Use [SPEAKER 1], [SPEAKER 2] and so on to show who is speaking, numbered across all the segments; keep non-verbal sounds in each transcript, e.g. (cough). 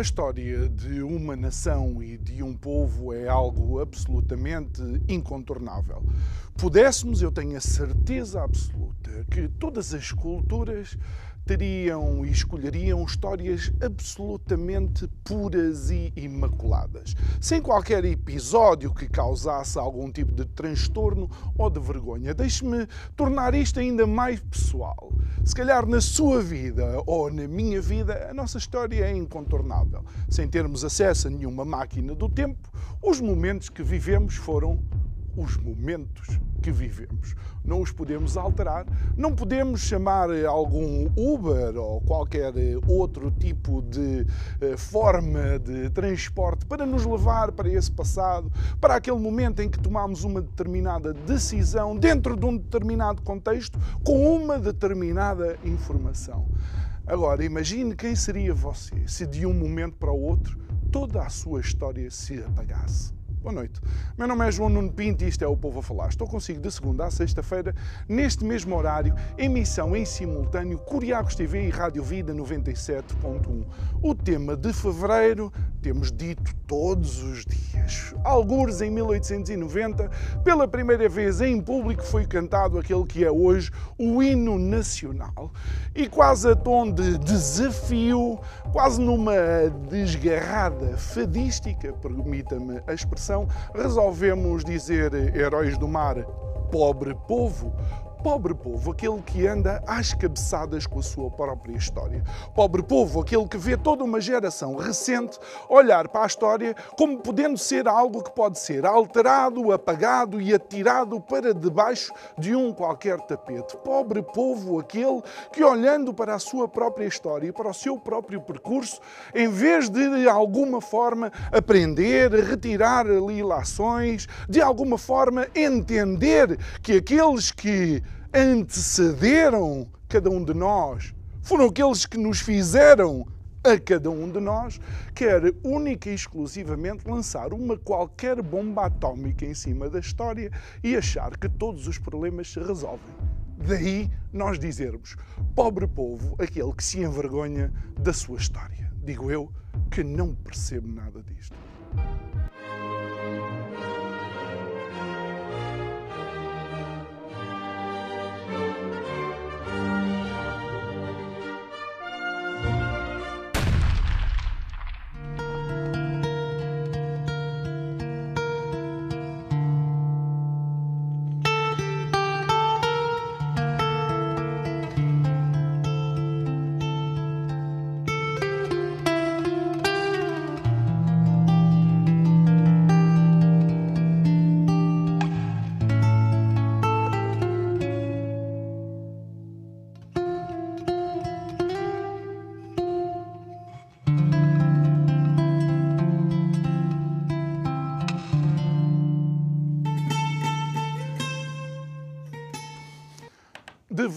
[SPEAKER 1] A história de uma nação e de um povo é algo absolutamente incontornável. Pudéssemos, eu tenho a certeza absoluta que todas as culturas teriam e escolheriam histórias absolutamente puras e imaculadas, sem qualquer episódio que causasse algum tipo de transtorno ou de vergonha. Deixe-me tornar isto ainda mais pessoal. Se calhar na sua vida ou na minha vida, a nossa história é incontornável. Sem termos acesso a nenhuma máquina do tempo, os momentos que vivemos foram os momentos que vivemos. Não os podemos alterar, não podemos chamar algum Uber ou qualquer outro tipo de eh, forma de transporte para nos levar para esse passado, para aquele momento em que tomamos uma determinada decisão dentro de um determinado contexto com uma determinada informação. Agora, imagine quem seria você se de um momento para o outro toda a sua história se apagasse. Boa noite. Meu nome é João Nuno Pinto e isto é o Povo a Falar. Estou consigo de segunda a sexta-feira, neste mesmo horário, emissão em simultâneo Curiacos TV e Rádio Vida 97.1. O tema de fevereiro temos dito todos os dias. Algures em 1890, pela primeira vez em público foi cantado aquele que é hoje o hino nacional. E quase a tom de desafio, quase numa desgarrada fadística, permita-me a expressão, resolvemos dizer heróis do mar, pobre povo, Pobre povo, aquele que anda às cabeçadas com a sua própria história. Pobre povo, aquele que vê toda uma geração recente olhar para a história como podendo ser algo que pode ser alterado, apagado e atirado para debaixo de um qualquer tapete. Pobre povo, aquele que olhando para a sua própria história e para o seu próprio percurso, em vez de de alguma forma aprender, retirar ali lações, de alguma forma entender que aqueles que antecederam cada um de nós, foram aqueles que nos fizeram a cada um de nós, quer única e exclusivamente lançar uma qualquer bomba atómica em cima da história e achar que todos os problemas se resolvem. Daí nós dizermos, pobre povo, aquele que se envergonha da sua história. Digo eu que não percebo nada disto.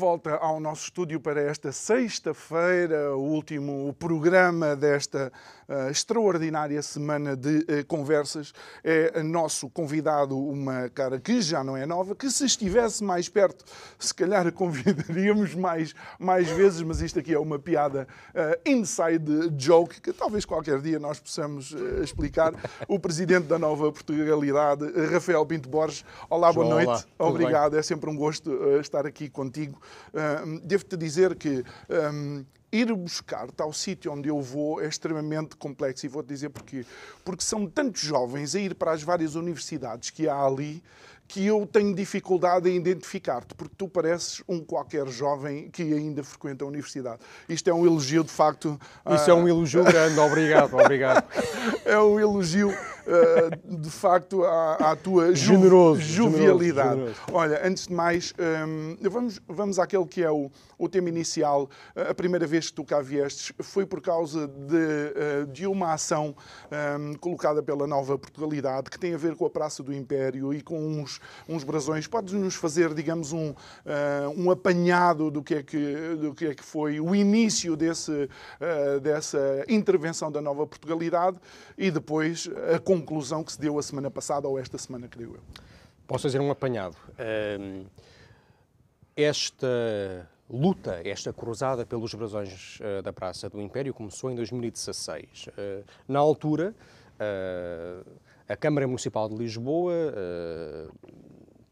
[SPEAKER 1] Volta ao nosso estúdio para esta sexta-feira, o último programa desta uh, extraordinária semana de uh, conversas. É nosso convidado, uma cara que já não é nova, que se estivesse mais perto, se calhar convidaríamos (laughs) mais, mais vezes, mas isto aqui é uma piada uh, inside joke que talvez qualquer dia nós possamos explicar. O presidente da Nova Portugalidade, Rafael Pinto Borges. Olá, boa
[SPEAKER 2] Olá,
[SPEAKER 1] noite.
[SPEAKER 2] tudo
[SPEAKER 1] Obrigado, é sempre um gosto estar aqui contigo. Uh, Devo-te dizer que um, ir buscar-te ao sítio onde eu vou é extremamente complexo e vou-te dizer porquê. Porque são tantos jovens a ir para as várias universidades que há ali que eu tenho dificuldade em identificar-te, porque tu pareces um qualquer jovem que ainda frequenta a universidade. Isto é um elogio, de facto.
[SPEAKER 2] Isso é um elogio grande, obrigado, obrigado. (laughs)
[SPEAKER 1] é um elogio uh, de facto à, à tua ju
[SPEAKER 2] generoso,
[SPEAKER 1] jovialidade.
[SPEAKER 2] Generoso, generoso.
[SPEAKER 1] Olha, antes de mais, um, vamos, vamos àquele que é o, o tema inicial. A primeira vez que tu cá viestes foi por causa de, uh, de uma ação um, colocada pela Nova Portugalidade que tem a ver com a Praça do Império e com uns, uns brasões. Podes-nos fazer, digamos, um, um apanhado do que, é que, do que é que foi o início desse, dessa intervenção da Nova Portugalidade e depois a conclusão que se deu a semana passada ou esta semana, creio eu.
[SPEAKER 2] Posso fazer um apanhado. Esta luta, esta cruzada pelos brasões uh, da Praça do Império começou em 2016. Uh, na altura, uh, a Câmara Municipal de Lisboa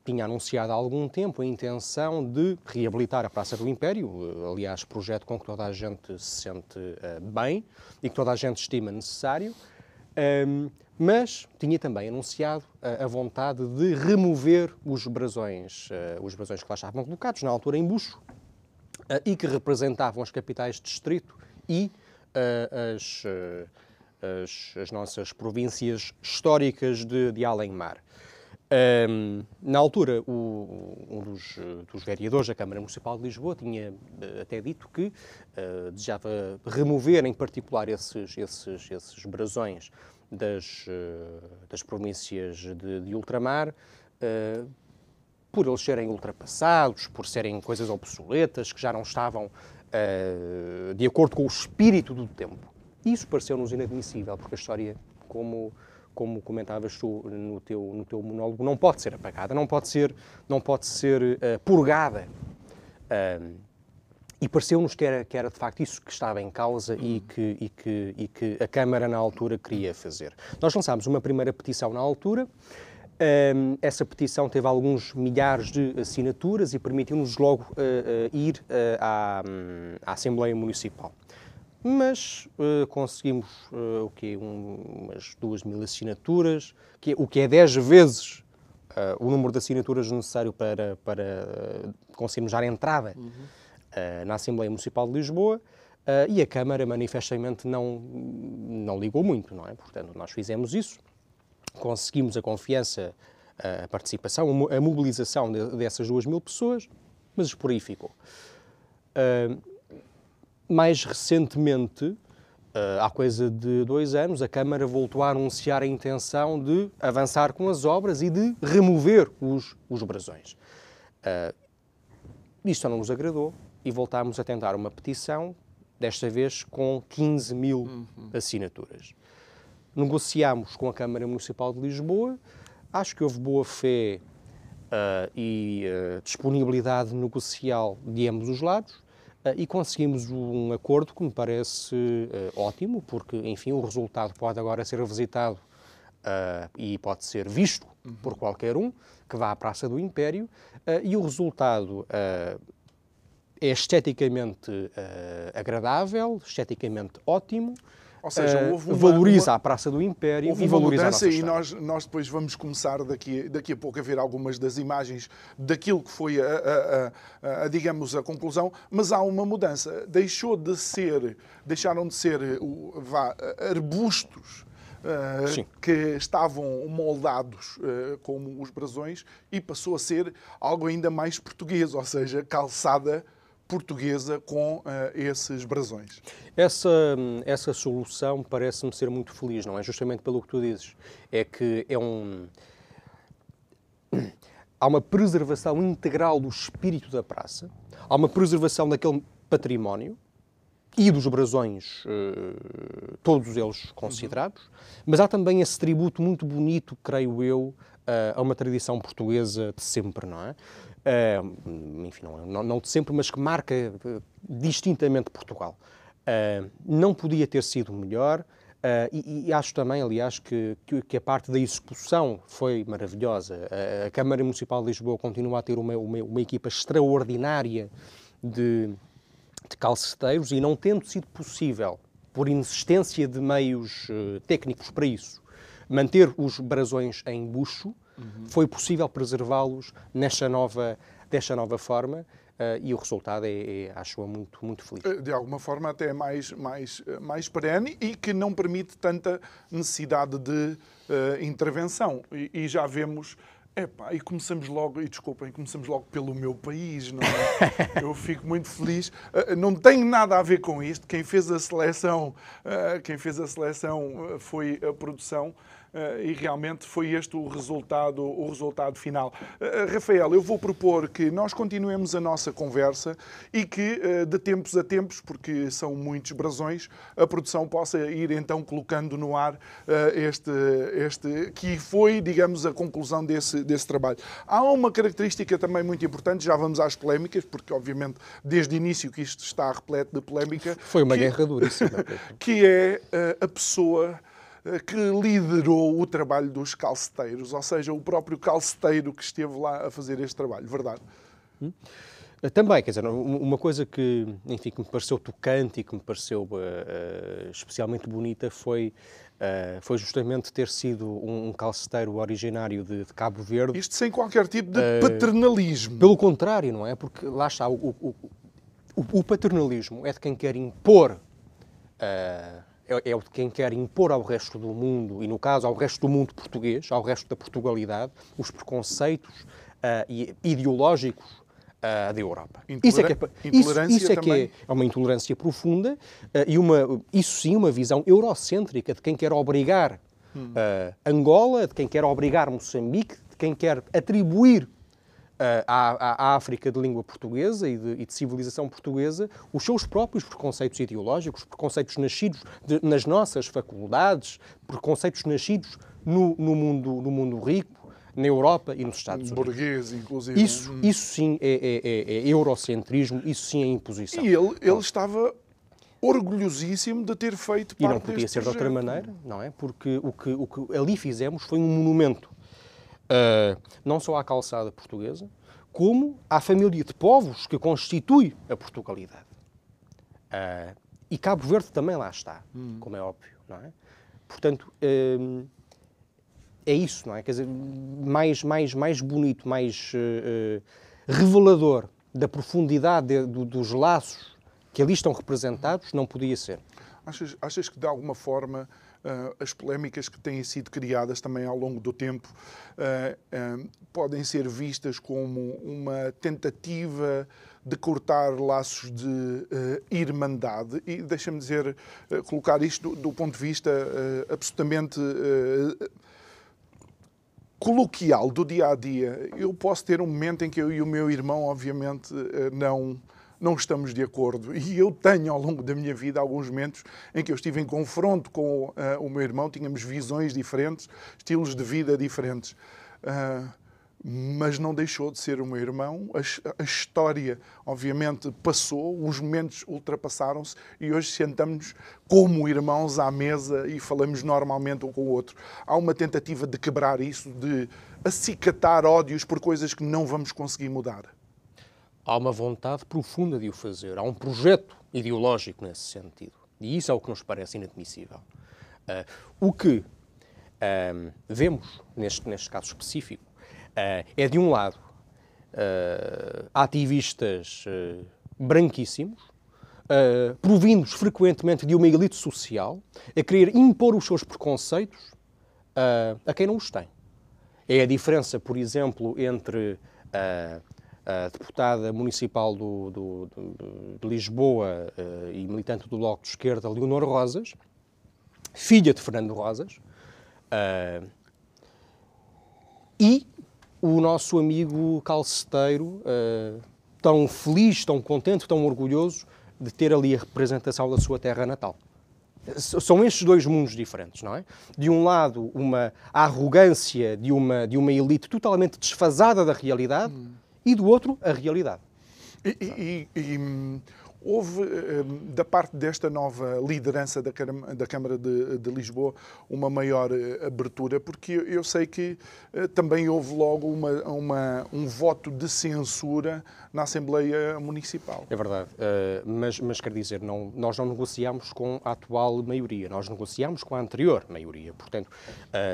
[SPEAKER 2] tinha anunciado há algum tempo a intenção de reabilitar a Praça do Império, aliás, projeto com que toda a gente se sente bem e que toda a gente estima necessário. Um, mas tinha também anunciado a, a, vontade de remover os brasões, uh, os brasões que lá estavam colocados, na altura em Buxo, uh, e que representavam as capitais de distrito e uh, as, as, as, nossas províncias históricas de, de além-mar. Um, na altura, o, um dos, dos, vereadores da Câmara Municipal de Lisboa tinha até dito que uh, desejava remover, em particular, esses, esses, esses brasões das, uh, das províncias de, de ultramar, uh, por eles serem ultrapassados, por serem coisas obsoletas, que já não estavam de acordo com o espírito do tempo. Isso pareceu-nos inadmissível, porque a história, como como comentavas tu no teu, no teu monólogo, não pode ser apagada, não pode ser, não pode ser uh, purgada. E pareceu-nos que era, que era de facto isso que estava em causa e que, e, que, e que a Câmara na altura queria fazer. Nós lançámos uma primeira petição na altura. Um, essa petição teve alguns milhares de assinaturas e permitiu-nos logo uh, uh, ir uh, à, um, à Assembleia Municipal mas uh, conseguimos uh, o quê? Um, umas duas mil assinaturas, que é, o que é dez vezes uh, o número de assinaturas necessário para, para conseguirmos dar entrada uhum. na Assembleia Municipal de Lisboa. e a Câmara manifestamente não, não ligou muito, não é? Portanto, nós fizemos isso, conseguimos a confiança, a participação, a mobilização de, dessas duas mil pessoas, mas por aí ficou. Uh, mais recentemente, eh, há coisa de dois anos, a Câmara voltou a anunciar a intenção de avançar com as obras e de remover os, os brasões. Uh, isto não nos agradou e voltámos a tentar uma petição, desta vez com 15 mil uhum. assinaturas. Negociámos com a Câmara Municipal de Lisboa, acho que houve boa fé uh, e uh, disponibilidade negocial de ambos os lados e conseguimos um acordo que me parece uh, ótimo, porque, enfim, o resultado pode agora ser revisitado uh, e pode ser visto uhum. por qualquer um que vá à Praça do Império, e o resultado é esteticamente agradável, esteticamente ótimo, ou seja, eh, houve uma, valoriza uma, a Praça do Império houve e valoriza mudança a nossa
[SPEAKER 1] e nós, nós depois vamos começar daqui, daqui a pouco a ver algumas das imagens daquilo que foi, a, a, a, a, digamos, a conclusão, mas há uma mudança. Deixou de ser, deixaram de ser vá, arbustos Uh, que estavam moldados uh, como os brasões e passou a ser algo ainda mais português, ou seja, calçada portuguesa com uh, esses brasões.
[SPEAKER 2] Essa, essa solução parece-me ser muito feliz, não é? Justamente pelo que tu dizes. É que é um. Há uma preservação integral do espírito da praça, há uma preservação daquele património e dos brasões, uh, todos eles considerados, uhum. mas há também esse tributo muito bonito, creio eu, uh, a uma tradição portuguesa de sempre, não é? Uh, enfim, não, não, de sempre, mas que marca uh, distintamente Portugal. Uh, não podia ter sido melhor. Uh, e, e, acho também, aliás, que, que, a parte da execução foi maravilhosa. A Câmara Municipal de Lisboa continua a ter uma, uma, uma equipa extraordinária de, de calceteiros e não tendo sido possível, por inexistência de meios uh, técnicos para isso, manter os brasões em bucho, uhum. foi possível preservá-los nesta nova, desta nova forma. e o resultado é, é acho-o, muito, muito feliz.
[SPEAKER 1] De alguma forma até mais, mais, mais perene e que não permite tanta necessidade de uh, intervenção. E, e já vemos Epá, e começamos logo, e desculpem, começamos logo pelo meu país, não é? (laughs) Eu fico muito feliz. Uh, não tem nada a ver com isto. Quem fez a seleção, uh, quem fez a seleção foi a produção. Uh, e realmente foi este o resultado, o resultado final. Uh, Rafael, eu vou propor que nós continuemos a nossa conversa e que de tempos a tempos, porque são muitos brasões, a produção possa ir então colocando no ar este, este que foi, digamos, a conclusão desse, desse trabalho. Há uma característica também muito importante, já vamos às polémicas, porque obviamente desde o início que isto está repleto de polémica.
[SPEAKER 2] Foi uma que, guerra duríssima. (laughs)
[SPEAKER 1] Que é a pessoa eh, que liderou o trabalho dos calceteiros, ou seja, o próprio calceteiro que esteve lá a fazer este trabalho, verdade? Hum?
[SPEAKER 2] Eh, também, quer dizer, uma coisa que, enfim, que me pareceu tocante e que me pareceu uh, especialmente bonita foi, uh, foi justamente ter sido um, um calceteiro originário de, de, Cabo Verde.
[SPEAKER 1] Isto sem qualquer tipo de uh, paternalismo.
[SPEAKER 2] Pelo contrário, não é? Porque lá está, o, o, o, o paternalismo é de quem quer impor é, é o de quem quer impor ao resto do mundo, e no caso ao resto do mundo português, ao resto da Portugalidade, os preconceitos uh, ideológicos uh, da Europa.
[SPEAKER 1] isso é que é,
[SPEAKER 2] isso, isso é, que é, é uma intolerância profunda uh, e uma, isso sim, uma visão eurocêntrica de quem quer obrigar hum. Angola, de quem quer obrigar Moçambique, de quem quer atribuir à, à, África de língua portuguesa e de, e de, civilização portuguesa os seus próprios preconceitos ideológicos, preconceitos nascidos de, nas nossas faculdades, preconceitos nascidos no, no, mundo, no mundo rico, na Europa e nos Estados
[SPEAKER 1] Unidos. Burguês, inclusive.
[SPEAKER 2] Isso, isso sim é, é, é, é, eurocentrismo, isso sim é imposição.
[SPEAKER 1] E ele, ele estava orgulhosíssimo de ter feito parte
[SPEAKER 2] E não podia ser projeto. de outra maneira, não é? Porque o que, o que ali fizemos foi um monumento uh, não só à calçada portuguesa, como à família de povos que constitui a Portugalidade. Uh, e Cabo Verde também lá está, hum. como é óbvio, não é? Portanto, uh, é isso, não é? Quer dizer, mais, mais, mais bonito, mais revelador da profundidade de, do, dos laços que ali estão representados, não podia ser.
[SPEAKER 1] Achas, achas que, de alguma forma, uh, as polémicas que têm sido criadas também ao longo do tempo uh, podem ser vistas como uma tentativa de cortar laços de uh, irmandade e deixa-me dizer, colocar isto do, do, ponto de vista absolutamente coloquial do dia a dia. Eu posso ter um momento em que eu e o meu irmão, obviamente, não não estamos de acordo. E eu tenho, ao longo da minha vida, alguns momentos em que eu estive em confronto com uh, o meu irmão, tínhamos visões diferentes, estilos de vida diferentes. Uh, mas não deixou de ser o meu irmão. A, a, história, obviamente, passou, os momentos ultrapassaram-se e hoje sentamos como irmãos à mesa e falamos normalmente um com o outro. Há uma tentativa de quebrar isso, de acicatar ódios por coisas que não vamos conseguir mudar
[SPEAKER 2] há uma vontade profunda de o fazer, há um projeto ideológico nesse sentido. E isso é o que nos parece inadmissível. Uh, o que uh, vemos neste, neste caso específico uh, é, de um lado, ativistas branquíssimos, provindos frequentemente de uma elite social, a querer impor os seus preconceitos a quem não os tem. É a diferença, por exemplo, entre a deputada municipal do, do, de Lisboa uh, e militante do Bloco de Esquerda, Leonor Rosas, filha de Fernando Rosas, uh, e o nosso amigo calceteiro, uh, tão feliz, tão contente, tão orgulhoso de ter ali a representação da sua terra natal. São estes dois mundos diferentes, não é? De um lado, uma arrogância de uma, de uma elite totalmente desfasada da realidade, hum e do outro, a realidade.
[SPEAKER 1] E, e, e hum, houve, hum, da parte desta nova liderança da, da Câmara de, de, Lisboa, uma maior eh, abertura, porque eu sei que eh, também houve logo uma, uma, um voto de censura na Assembleia Municipal.
[SPEAKER 2] É verdade, uh, mas, mas quer dizer, não, nós não negociamos com a atual maioria, nós negociamos com a anterior maioria. Portanto,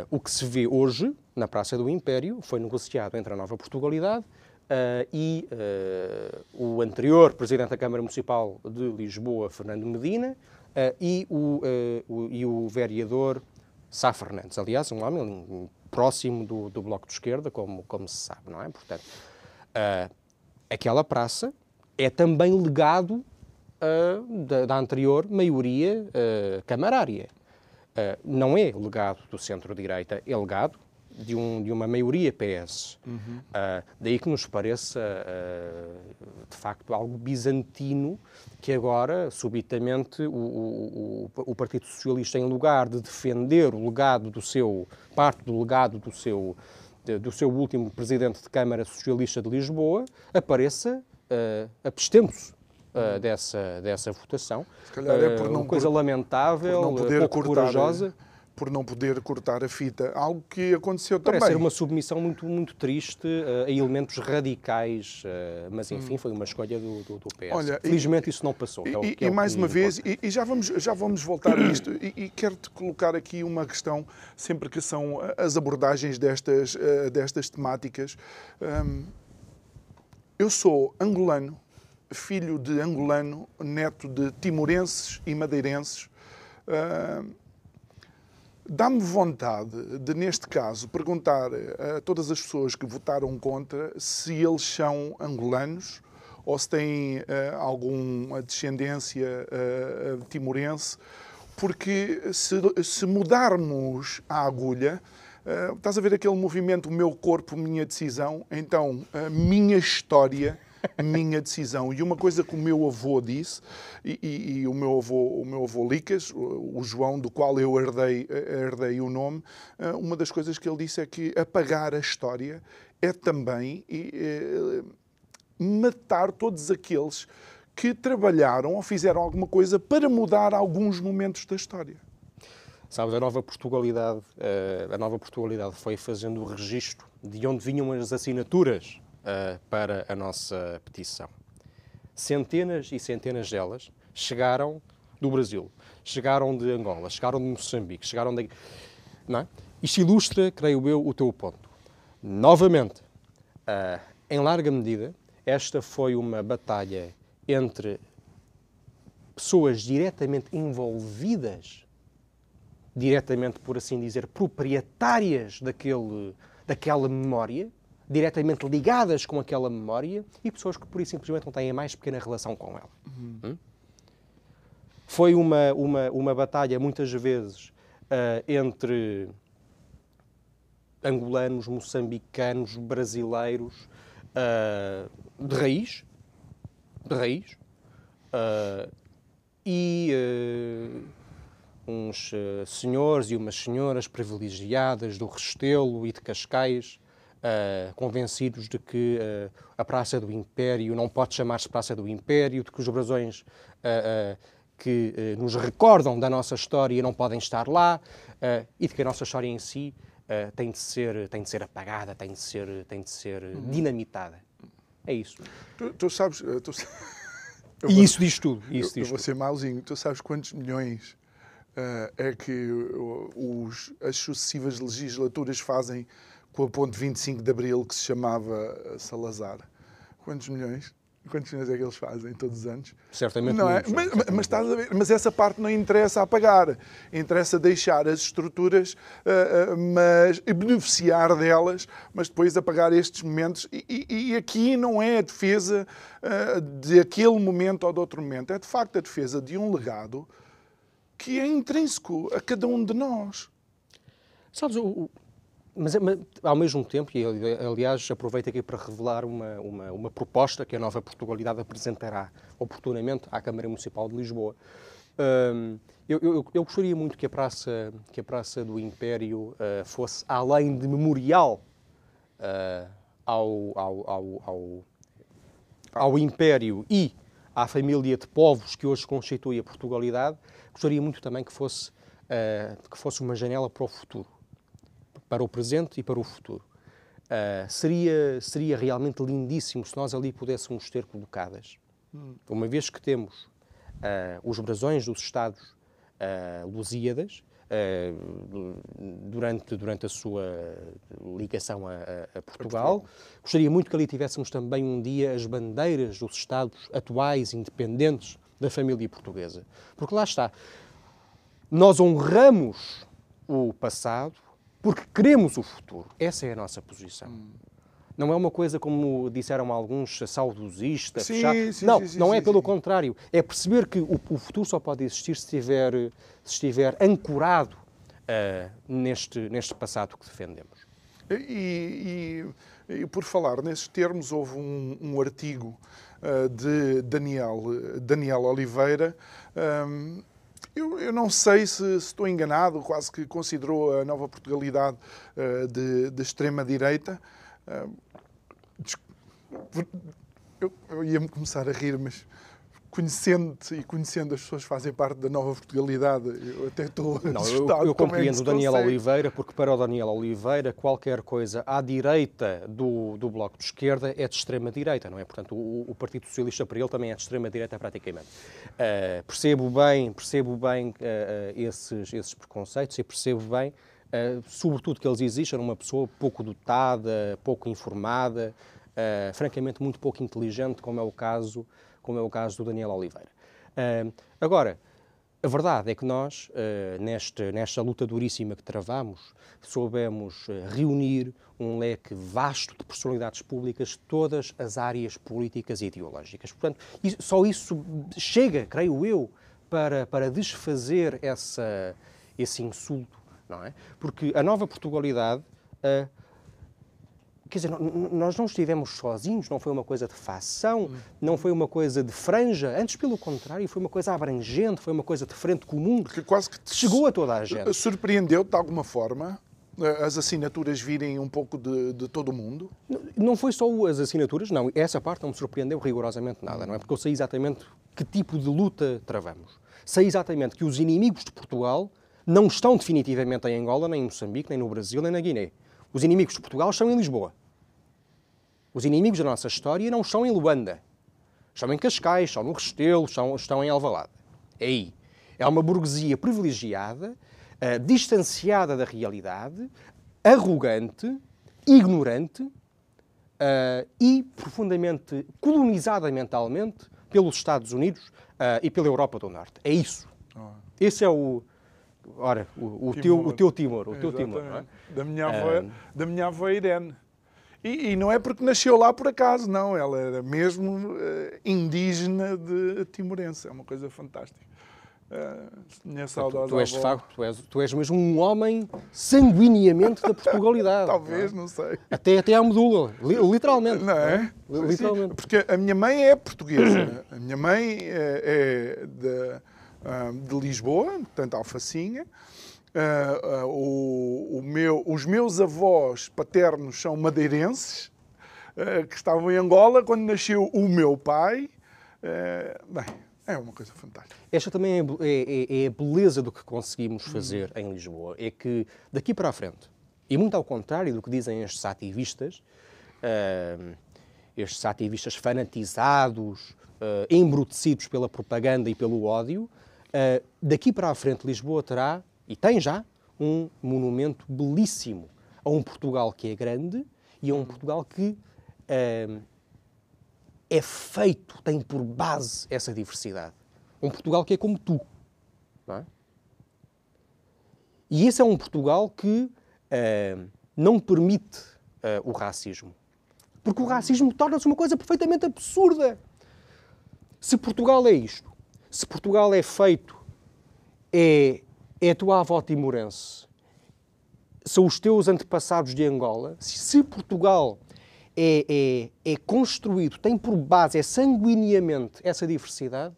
[SPEAKER 2] o que se vê hoje na Praça do Império foi negociado entre a Nova Portugalidade Uh, e uh, o anterior Presidente da Câmara Municipal de Lisboa, Fernando Medina, uh, e, o, o, e o vereador Sá Fernandes. Aliás, um homem próximo do, do Bloco de Esquerda, como, como se sabe, não é? Portanto, aquela praça é também legado da, da, anterior maioria camarária. não é legado do centro-direita, é legado de, um, de uma maioria PS. Uhum. Uh, daí que nos pareça, uh, de facto, algo bizantino que agora, subitamente, o, o, o, Partido Socialista, em lugar de defender o legado do seu, parte do legado do seu, de, do seu último presidente de Câmara Socialista de Lisboa, apareça uh, abstendo-se uh, dessa, dessa votação. Se calhar é por não, uma coisa lamentável, por não poder pouco cortar, corajosa
[SPEAKER 1] por não poder cortar a fita. Algo que aconteceu
[SPEAKER 2] Parece
[SPEAKER 1] também.
[SPEAKER 2] ser uma submissão muito, muito triste uh, a elementos radicais, uh, mas enfim, hum. foi uma escolha do, do, do PS. Olha, Felizmente e, isso não passou.
[SPEAKER 1] É e, é e mais uma vez, e, e, já, vamos, já vamos voltar a isto, e, e quero-te colocar aqui uma questão, sempre que são as abordagens destas, uh, destas temáticas. Um, eu sou angolano, filho de angolano, neto de timorenses e madeirenses. Uh, Dá-me vontade de, neste caso, perguntar a todas as pessoas que votaram contra se eles são angolanos ou se têm uh, alguma descendência uh, timorense, porque se, se, mudarmos a agulha, uh, estás a ver aquele movimento Meu Corpo, Minha Decisão? Então, a minha história minha decisão. E uma coisa que o meu avô disse, e, e, e o, meu avô, o meu avô Licas, o, João, do qual eu herdei, herdei o nome, eh, uma das coisas que ele disse é que apagar a história é também é, matar todos aqueles que trabalharam ou fizeram alguma coisa para mudar alguns momentos da história.
[SPEAKER 2] Sabes, a nova Portugalidade, eh, a nova Portugalidade foi fazendo o registro de onde vinham as assinaturas uh, para a nossa petição. Centenas e centenas delas chegaram do Brasil, chegaram de Angola, chegaram de Moçambique, chegaram de. Não é? Isto ilustra, creio eu, o teu ponto. Novamente, uh, em larga medida, esta foi uma batalha entre pessoas diretamente envolvidas, diretamente, por assim dizer, proprietárias daquele, daquela memória, diretamente ligadas com aquela memória e pessoas que, por isso, simplesmente não têm a mais pequena relação com ela. Uhum. Hum? Foi uma, uma, uma batalha, muitas vezes, uh, entre angolanos, moçambicanos, brasileiros, uh, de raiz, de raiz, uh, e uns senhores e umas senhoras privilegiadas do Restelo e de Cascais, Uh, convencidos de que uh, a Praça do Império não pode chamar-se Praça do Império, de que os brasões uh, que nos recordam da nossa história não podem estar lá e de que a nossa história em si tem, de ser, tem de ser apagada, tem de ser, tem de ser uhum. dinamitada. É isso.
[SPEAKER 1] Tu, tu sabes. Tu... (laughs)
[SPEAKER 2] e vou, isso diz tudo. Isso
[SPEAKER 1] eu,
[SPEAKER 2] diz
[SPEAKER 1] eu vou ser mauzinho. Tu sabes quantos milhões é que os, as sucessivas legislaturas fazem com a ponte 25 de Abril que se chamava Salazar. Quantos milhões? Quantos milhões é que eles fazem todos os anos?
[SPEAKER 2] Certamente
[SPEAKER 1] não
[SPEAKER 2] é?
[SPEAKER 1] Mas, mas, mas, mas, essa parte não interessa apagar. Interessa deixar as estruturas, uh, uh, mas beneficiar delas, mas depois apagar estes momentos. E, e, e aqui não é a defesa uh, de aquele momento ou de outro momento. É de facto a defesa de um legado que é intrínseco a cada um de nós.
[SPEAKER 2] Sabes, o, mas, mas, ao mesmo tempo, e aliás aproveito aqui para revelar uma, uma, uma, proposta que a nova Portugalidade apresentará oportunamente à Câmara Municipal de Lisboa. Um, eu, eu, eu, gostaria muito que a Praça, que a praça do Império uh, fosse além de memorial uh, ao, ao, ao, ao, ao Império e à família de povos que hoje constitui a Portugalidade, gostaria muito também que fosse, uh, que fosse uma janela para o futuro para o presente e para o futuro. Uh, seria, seria realmente lindíssimo se nós ali pudéssemos ter colocadas, hum. uma vez que temos uh, os brasões dos Estados uh, Lusíadas, durante, durante a sua ligação a, a, Portugal. Gostaria muito que ali tivéssemos também um dia as bandeiras dos Estados atuais, independentes da família portuguesa. Porque lá está. Nós honramos o passado porque queremos o futuro. Essa é a nossa posição. Hum. Não é uma coisa como disseram alguns saudosista, sim, sim, não, sim, não é pelo contrário. É perceber que o, o, futuro só pode existir se estiver, se estiver ancorado uh, neste, neste passado que defendemos.
[SPEAKER 1] E, e, e, por falar nesses termos, houve um, um artigo uh, de Daniel, Daniel Oliveira. Um, eu, eu, não sei se, se, estou enganado, quase que considerou a nova Portugalidade uh, de, de extrema-direita. Uh, eu, eu ia-me começar a rir, mas conhecendo-te e conhecendo as pessoas que fazem parte da nova Portugalidade, eu até estou
[SPEAKER 2] Não, assustado. Eu, eu compreendo é o Daniel consegue. Oliveira, porque para o Daniel Oliveira, qualquer coisa à direita do, do Bloco de Esquerda é de extrema-direita, não é? Portanto, o, o, Partido Socialista para ele também é de extrema-direita praticamente. Uh, percebo bem, percebo bem uh, esses, esses preconceitos e percebo bem, uh, sobretudo, que eles existem numa pessoa pouco dotada, pouco informada, francamente muito pouco inteligente, como é o caso como é o caso do Daniel Oliveira. Uh, agora, a verdade é que nós, uh, neste, nesta luta duríssima que travamos, soubemos uh, reunir um leque vasto de personalidades públicas de todas as áreas políticas e ideológicas. Portanto, isso, só isso chega, creio eu, para, para desfazer essa, esse insulto, não é? Porque a nova Portugalidade uh, Quer dizer, nós não estivemos sozinhos, não foi uma coisa de facção, não foi uma coisa de franja, antes pelo contrário, foi uma coisa abrangente, foi uma coisa de frente comum, que quase que chegou a toda a gente.
[SPEAKER 1] Surpreendeu de alguma forma eh, as assinaturas virem um pouco de, de, todo o mundo?
[SPEAKER 2] Não foi só as assinaturas, não. Essa parte não me surpreendeu rigorosamente nada, não é? Porque eu sei exatamente que tipo de luta travamos. Sei exatamente que os inimigos de Portugal não estão definitivamente em Angola, nem em Moçambique, nem no Brasil, nem na Guiné. Os inimigos de Portugal estão em Lisboa. Os inimigos da nossa história não estão em Luanda. Estão em Cascais, estão no Restelo, estão, estão em Alvalade. É aí. É uma burguesia privilegiada, uh, distanciada da realidade, arrogante, ignorante uh, e profundamente colonizada mentalmente pelos Estados Unidos uh, e pela Europa do Norte. É isso. Oh. Esse é o, Ora, o, o teu, o teu Timor, o teu Timor, não é?
[SPEAKER 1] Da minha avó, um... da minha avó Irene. E, e, não é porque nasceu lá por acaso, não. Ela era mesmo uh, indígena de Timorense. É uma coisa fantástica. Uh, minha
[SPEAKER 2] saudosa tu, és, de facto, tu és, tu és mesmo um homem sanguineamente da Portugalidade.
[SPEAKER 1] Talvez, (laughs) não, é? não, sei.
[SPEAKER 2] Até, até à medula, literalmente.
[SPEAKER 1] Não é? Não é? Literalmente. Sim, porque a minha mãe é portuguesa. a minha mãe é, é de de Lisboa, portanto Alfacinha. Uh, uh, o, o meu, os meus avós paternos são madeirenses, uh, que estavam em Angola quando nasceu o meu pai. bem, é uma coisa fantástica.
[SPEAKER 2] Esta também é, é, é, a beleza do que conseguimos fazer em Lisboa. É que daqui para a frente, e muito ao contrário do que dizem estes ativistas, estes ativistas fanatizados, embrutecidos pela propaganda e pelo ódio, daqui para a frente, Lisboa terá, e tem já, um monumento belíssimo a um Portugal que é grande e a um Portugal que uh, é feito, tem por base essa diversidade. Um Portugal que é como tu. É? E esse é um Portugal que uh, não permite o racismo. Porque o racismo torna-se uma coisa perfeitamente absurda. Se Portugal é isto, se Portugal é feito, é, é a tua avó timorense, são os teus antepassados de Angola, se Portugal é, é, é construído, tem por base, é sanguineamente essa diversidade,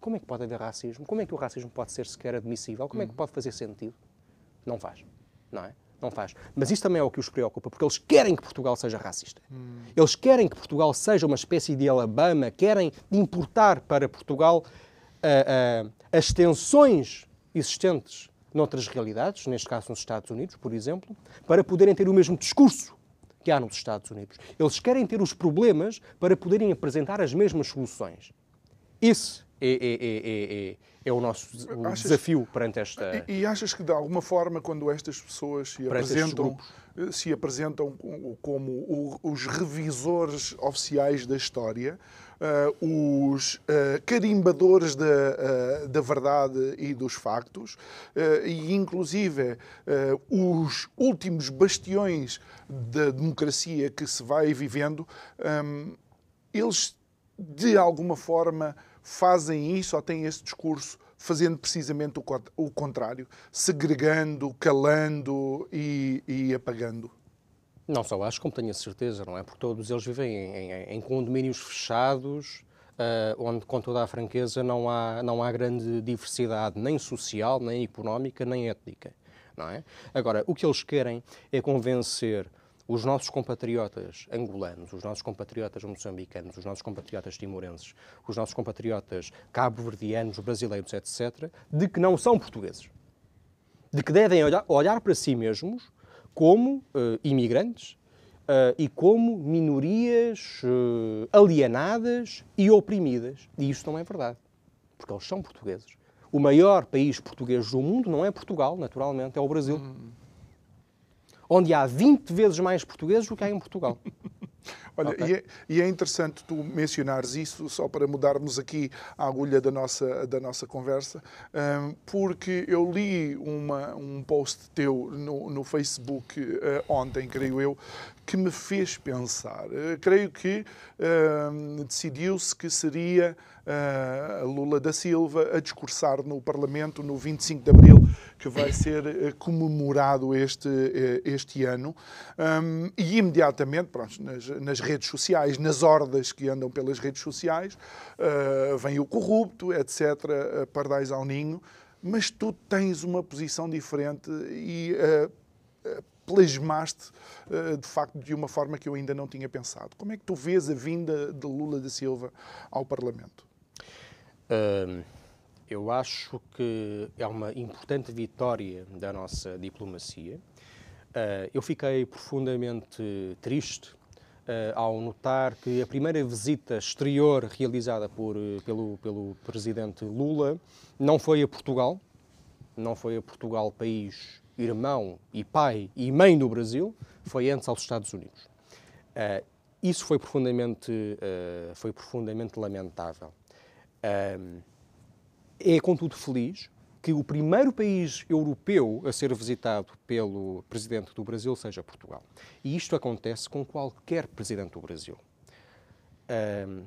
[SPEAKER 2] como é que pode haver racismo? Como é que o racismo pode ser sequer admissível? Como é que pode fazer sentido? Não faz, não é? Não faz. Mas isso também é o que os preocupa, porque eles querem que Portugal seja racista. Hum. Eles querem que Portugal seja uma espécie de Alabama, querem importar para Portugal uh, uh, as tensões existentes noutras realidades, neste caso nos Estados Unidos, por exemplo, para poderem ter o mesmo discurso que há nos Estados Unidos. Eles querem ter os problemas para poderem apresentar as mesmas soluções. Esse é, é, é, é o nosso o achas, desafio perante esta.
[SPEAKER 1] E, e, achas que de alguma forma, quando estas pessoas se apresentam, se apresentam como os revisores oficiais da história, uh, os uh, carimbadores da, uh, da verdade e dos factos, e inclusive os últimos bastiões da democracia que se vai vivendo, um, eles de alguma forma fazem isso ou têm esse discurso fazendo precisamente o, contrário, segregando, calando e, e apagando?
[SPEAKER 2] Não só acho, como tenho a certeza, não é? Porque todos eles vivem em, em, em condomínios fechados, uh, onde, com toda a franqueza, não há, não há grande diversidade, nem social, nem económica, nem étnica, não é? Agora, o que eles querem é convencer os nossos compatriotas angolanos, os nossos compatriotas moçambicanos, os nossos compatriotas timorenses, os nossos compatriotas cabo-verdianos, brasileiros, etc., de que não são portugueses. De que devem olhar, olhar para si mesmos como uh, imigrantes uh, e como minorias uh, alienadas e oprimidas. E isso não é verdade, porque eles são portugueses. O maior país português do mundo não é Portugal, naturalmente, é o Brasil. Hum. Onde há 20 vezes mais portugueses do que há em Portugal. (laughs)
[SPEAKER 1] Olha, okay. e, é, e, é, interessante tu mencionares isso, só para mudarmos aqui a agulha da nossa, da nossa conversa, um, porque eu li uma, um post teu no, no Facebook uh, ontem, creio eu, que me fez pensar. Uh, creio que uh, decidiu-se que seria uh, Lula da Silva a discursar no Parlamento no 25 de Abril, que vai ser uh, comemorado este, uh, este ano. E imediatamente, pronto, nas, nas, redes sociais, nas hordas que andam pelas redes sociais, vem o corrupto, etc., pardais ao ninho. Mas tu tens uma posição diferente e plasmaste de facto de uma forma que eu ainda não tinha pensado. Como é que tu vês a vinda de Lula da Silva ao Parlamento?
[SPEAKER 2] Eu acho que é uma importante vitória da nossa diplomacia. Uh, eu fiquei profundamente triste uh, ao notar que a primeira visita exterior realizada por, pelo, pelo presidente Lula não foi a Portugal, não foi a Portugal, país irmão e pai e mãe do Brasil, foi antes aos Estados Unidos. Uh, isso foi profundamente, foi profundamente lamentável. É, contudo, feliz que o primeiro país europeu a ser visitado pelo presidente do Brasil seja Portugal. E isto acontece com qualquer presidente do Brasil. Um,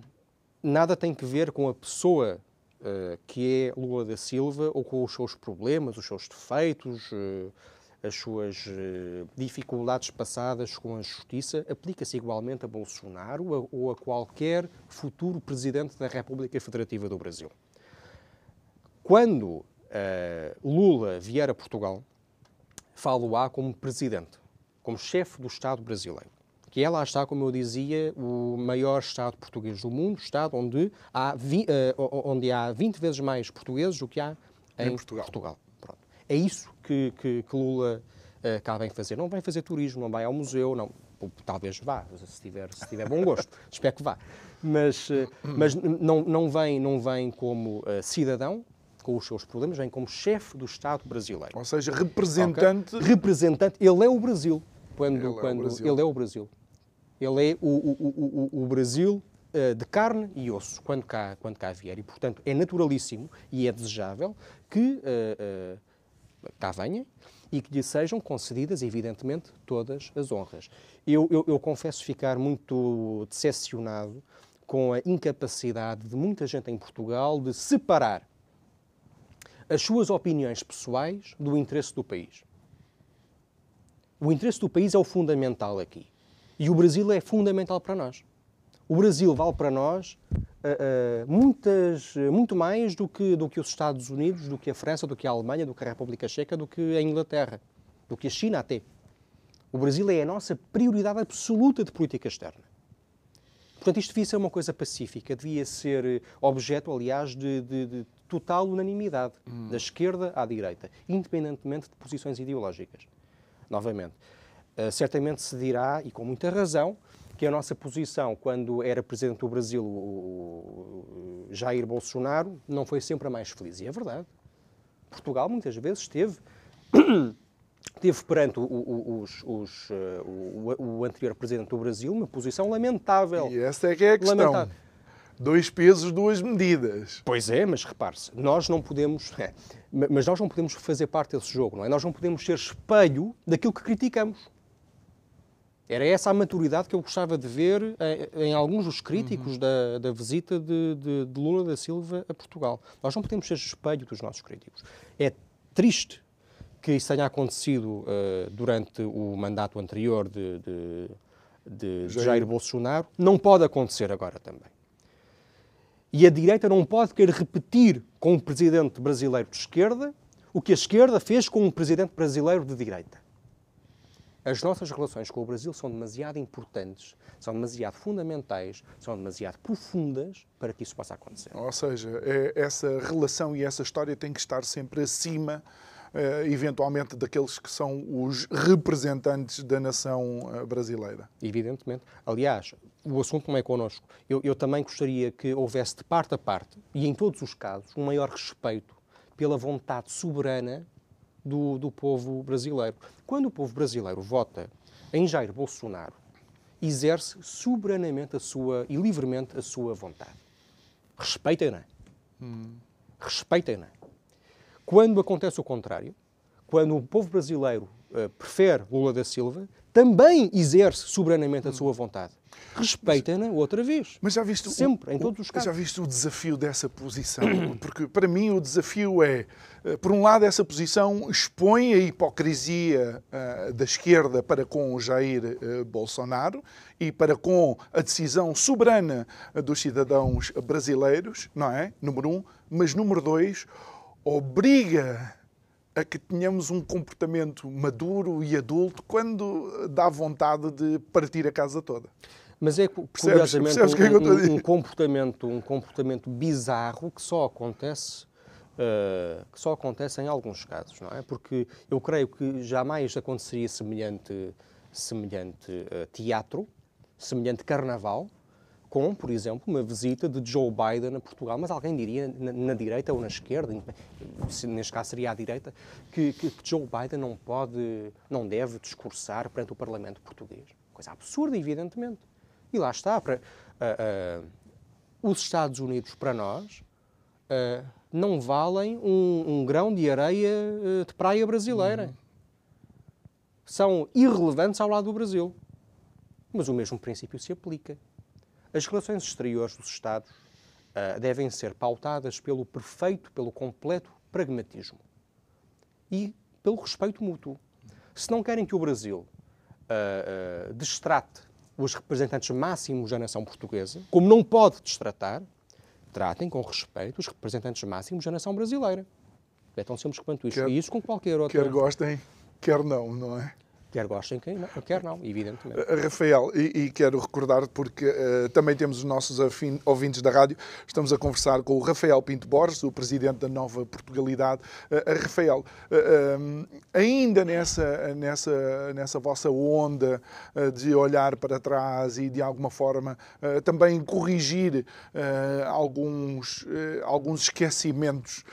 [SPEAKER 2] nada tem que ver com a pessoa uh, que é Lula da Silva ou com os seus problemas, os seus defeitos, uh, as suas uh, dificuldades passadas com a justiça. Aplica-se igualmente a Bolsonaro ou a qualquer futuro presidente da República Federativa do Brasil. Quando uh, Lula vier a Portugal, falo-á como presidente, como chefe do Estado brasileiro. Que é, lá está, como eu dizia, o maior Estado português do mundo, Estado onde há, vi, uh, onde há 20 vezes mais portugueses do que há em, em Portugal. Portugal. É isso que, que, que Lula uh, cá vem fazer. Não vem fazer turismo, não vai ao museu, não. Talvez vá, se tiver, se tiver bom gosto. (laughs) Espero que vá. Mas, uh, mas não, não, vem, não vem como uh, cidadão, com os seus problemas, vem como chefe do Estado brasileiro.
[SPEAKER 1] Ou seja, representante.
[SPEAKER 2] Okay? Representante. Ele é o Brasil. Quando, ele, quando, é o Brasil. ele é o Brasil. Ele é o, o, o, o Brasil uh, de carne e osso, quando cá, quando cá vier. E, portanto, é naturalíssimo e é desejável que uh, uh, cá venha e que lhe sejam concedidas, evidentemente, todas as honras. Eu, eu, eu confesso ficar muito decepcionado com a incapacidade de muita gente em Portugal de separar as suas opiniões pessoais do interesse do país. O interesse do país é o fundamental aqui. E o Brasil é fundamental para nós. O Brasil vale para nós uh, uh, muitas, muito mais do que, do que os Estados Unidos, do que a França, do que a Alemanha, do que a República Checa, do que a Inglaterra, do que a China até. O Brasil é a nossa prioridade absoluta de política externa. Portanto, isto devia ser uma coisa pacífica, devia ser objeto, aliás, de, de, de total unanimidade, hum. da esquerda à direita, independentemente de posições ideológicas. Novamente, uh, certamente se dirá, e com muita razão, que a nossa posição, quando era Presidente do Brasil o Jair Bolsonaro, não foi sempre a mais feliz. E é verdade. Portugal muitas vezes esteve, (coughs) teve perante o, o, os, os, eh, o, o, anterior Presidente do Brasil uma posição lamentável.
[SPEAKER 1] E essa é que é a questão. Lamentável. Dois pesos, duas medidas.
[SPEAKER 2] Pois é, mas repare-se, nós não podemos, (laughs) é, mas nós não podemos fazer parte desse jogo, não é? Nós não podemos ser espelho daquilo que criticamos. Era essa a maturidade que eu gostava de ver em, eh, em alguns dos críticos uhum. da, da, visita de, de, de, Lula da Silva a Portugal. Nós não podemos ser espelho dos nossos críticos. É triste que isso tenha acontecido uh, durante o mandato anterior de, de, de Jair. Jair Bolsonaro. Não pode acontecer agora também. E a direita não pode querer repetir com um presidente brasileiro de esquerda o que a esquerda fez com um presidente brasileiro de direita. As nossas relações com o Brasil são demasiado importantes, são demasiado fundamentais, são demasiado profundas para que isso possa acontecer.
[SPEAKER 1] Ou seja, é, essa relação e essa história tem que estar sempre acima, eh, eventualmente, daqueles que são os representantes da nação eh, brasileira.
[SPEAKER 2] Evidentemente. Aliás, o assunto não é connosco. Eu, eu também gostaria que houvesse de parte a parte, e em todos os casos, um maior respeito pela vontade soberana do, do povo brasileiro. Quando o povo brasileiro vota em Jair Bolsonaro, exerce soberanamente a sua e livremente a sua vontade. Respeitem-na. Hum. Respeitem-na. Quando acontece o contrário, quando o povo brasileiro uh, prefere Lula da Silva, também exerce soberanamente a sua vontade. Respeitem-na outra vez.
[SPEAKER 1] Mas já viste
[SPEAKER 2] sempre,
[SPEAKER 1] o,
[SPEAKER 2] em todos os casos.
[SPEAKER 1] Já viste o desafio dessa posição? (clears throat) Porque para mim o desafio é, eh, por um lado, essa posição expõe a hipocrisia uh, da esquerda para com o Jair uh, Bolsonaro e para com a decisão soberana dos cidadãos brasileiros, não é? Número um. Mas número dois, obriga a que tenhamos um comportamento maduro e adulto quando dá vontade de partir a casa toda.
[SPEAKER 2] Mas é curiosamente percebes, percebes um, é um, um, comportamento, um comportamento bizarro que só acontece uh, que só acontece em alguns casos, não é? Porque eu creio que jamais aconteceria semelhante semelhante uh, teatro, semelhante carnaval, com, por exemplo, uma visita de Joe Biden a Portugal, mas alguém diria na, na direita ou na esquerda, neste caso seria à direita, que, que, Joe Biden não pode, não deve discursar perante o Parlamento português. Coisa absurda, evidentemente. E lá está, para, uh, uh, os Estados Unidos, para nós, uh, não valem um, um, grão de areia de praia brasileira. Uhum. São irrelevantes ao lado do Brasil. Mas o mesmo princípio se aplica. As relações exteriores dos Estados devem ser pautadas pelo perfeito, pelo completo pragmatismo e pelo respeito mútuo. Se não querem que o Brasil uh, uh, destrate os representantes máximos da nação portuguesa, como não pode destratar, tratem com respeito os representantes máximos da nação brasileira. É tão simples quanto isso. Quer, e isso com qualquer outra.
[SPEAKER 1] Quer gostem, quer não, não é?
[SPEAKER 2] Quer gostem, quer não, evidentemente.
[SPEAKER 1] Eh, Rafael, e, e quero recordar, porque uh, também temos os nossos afim, ouvintes da rádio, estamos a conversar com o Rafael Pinto Borges, o presidente da Nova Portugalidade. Uh, Rafael, uh, ainda nessa, nessa, nessa vossa onda de olhar para trás e de alguma forma também corrigir alguns, alguns esquecimentos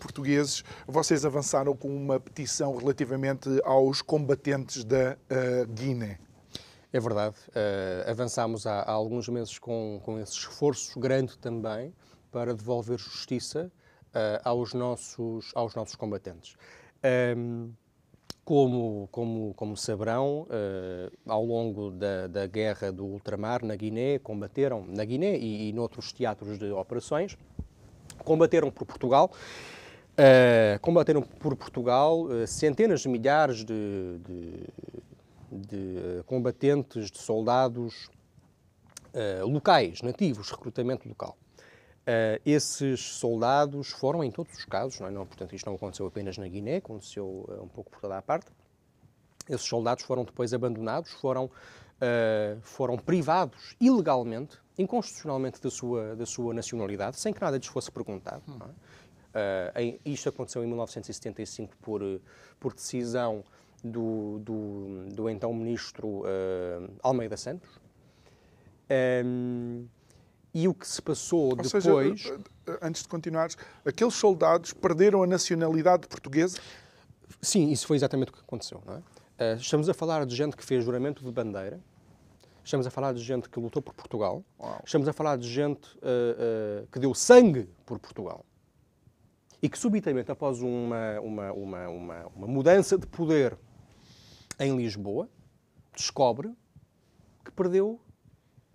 [SPEAKER 1] portugueses, vocês avançaram com uma petição relativamente aos combatentes da uh, Guiné.
[SPEAKER 2] É verdade. Uh, avançámos há, há, alguns meses com, com esse esforço grande também para devolver justiça uh, aos, nossos, aos nossos combatentes. Um, como, como, como saberão, uh, ao longo da, da, guerra do ultramar na Guiné, combateram, na Guiné e, e noutros teatros de operações, combateram por Portugal Uh, combateram por Portugal uh, centenas de milhares de, de, de uh, combatentes, de soldados locais, nativos, recrutamento local. esses soldados foram, em todos os casos, não, é? não portanto, isto não aconteceu apenas na Guiné, aconteceu um pouco por toda a parte. Esses soldados foram depois abandonados, foram, foram privados ilegalmente, inconstitucionalmente da sua, da sua nacionalidade, sem que nada lhes fosse perguntado. Hum. Uh, em, isto aconteceu em 1975 por, por decisão do, do, do então ministro uh, Almeida Santos. Um, e o que se passou
[SPEAKER 1] Ou
[SPEAKER 2] depois.
[SPEAKER 1] Seja, antes de continuares, aqueles soldados perderam a nacionalidade portuguesa?
[SPEAKER 2] Sim, isso foi exatamente o que aconteceu. É? Estamos a falar de gente que fez juramento de bandeira, estamos a falar de gente que lutou por Portugal, Uau. estamos a falar de gente uh, uh, que deu sangue por Portugal e que subitamente, após uma, uma, uma, uma, uma mudança de poder em Lisboa, descobre que perdeu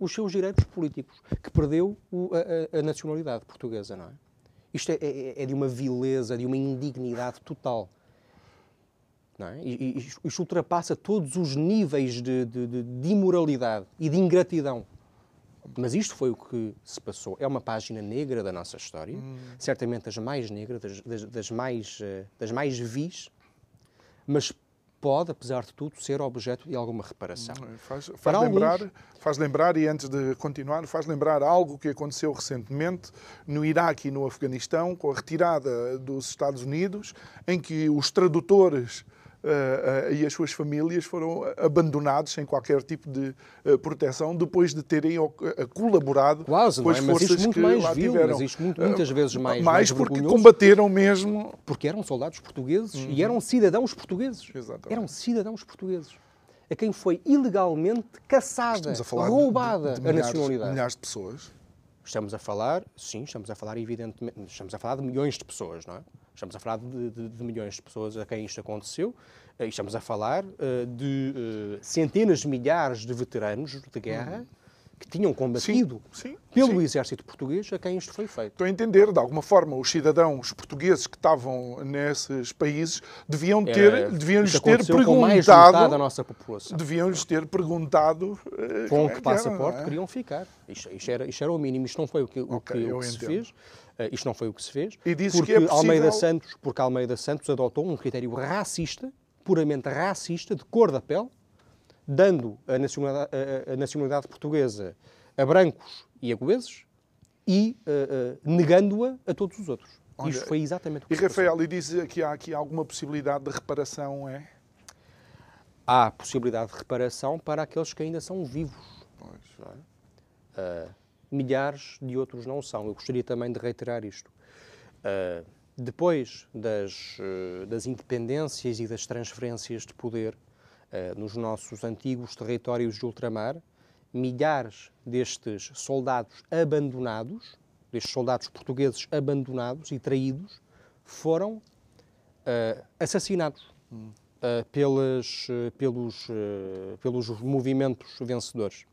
[SPEAKER 2] os seus direitos políticos, que perdeu o, a, a, nacionalidade portuguesa, não é? Isto é, é, é, de uma vileza, de uma indignidade total. Não é? E, isto ultrapassa todos os níveis de, de, de, de imoralidade e de ingratidão. Mas isto foi o que se passou. É uma página negra da nossa história, hum. certamente das mais negras, das, das, das, mais, eh, das mais vis, mas pode, apesar de tudo, ser objeto de alguma reparação.
[SPEAKER 1] É? Faz, faz lembrar, alguns... faz lembrar, e antes de continuar, faz lembrar algo que aconteceu recentemente no Iraque e no Afeganistão, com a retirada dos Estados Unidos, em que os tradutores Uh, uh, e as suas famílias foram abandonados sem qualquer tipo de uh, proteção depois de terem colaborado
[SPEAKER 2] Quase,
[SPEAKER 1] com as
[SPEAKER 2] é?
[SPEAKER 1] forças
[SPEAKER 2] muito
[SPEAKER 1] que
[SPEAKER 2] mais
[SPEAKER 1] lá
[SPEAKER 2] vil,
[SPEAKER 1] tiveram.
[SPEAKER 2] Mas isto muito, muitas vezes mais
[SPEAKER 1] Mais, mais porque combateram mesmo...
[SPEAKER 2] Porque eram soldados portugueses uhum. e eram cidadãos portugueses.
[SPEAKER 1] Exatamente.
[SPEAKER 2] Eram cidadãos portugueses. A quem foi ilegalmente caçada, roubada de, de, de milhares, a nacionalidade.
[SPEAKER 1] Milhares de pessoas.
[SPEAKER 2] Estamos a falar, sim, estamos a falar evidentemente, estamos a falar de milhões de pessoas, não é? Estamos a falar de, de, de milhões de pessoas a quem isto aconteceu. Eh, e estamos a falar uh, de uh, centenas de milhares de veteranos de guerra. Uhum que tinham combatido sim, sim, pelo sim. exército português a quem isto foi feito.
[SPEAKER 1] Estou a entender, de alguma forma, os cidadãos portugueses que estavam nesses países deviam ter, é, deviam lhes ter perguntado,
[SPEAKER 2] da nossa população.
[SPEAKER 1] Deviam lhes ter perguntado
[SPEAKER 2] com que, é passaporte era, é? queriam ficar. Isto, isto, era, isto era o mínimo, isto não foi o que, okay, o que, o que se fez. Uh, isto não foi o que se fez.
[SPEAKER 1] E
[SPEAKER 2] porque
[SPEAKER 1] que é possível...
[SPEAKER 2] Almeida Santos, porque Almeida Santos adotou um critério racista, puramente racista, de cor da pele, dando a nacionalidade, a, a nacionalidade portuguesa a brancos e a goeses e uh, uh, negando-a a todos os outros. Olha, Isto foi exatamente o que
[SPEAKER 1] E Rafael, e diz que há aqui alguma possibilidade de reparação, é?
[SPEAKER 2] Há possibilidade de reparação para aqueles que ainda são vivos. Pois. É? Uh, milhares de outros não são. Eu gostaria também de reiterar isto. depois das, das independências e das transferências de poder nos nossos antigos territórios de ultramar, milhares destes soldados abandonados, destes soldados portugueses abandonados e traídos, foram uh, assassinados uh, pelas, pelos, pelos movimentos vencedores.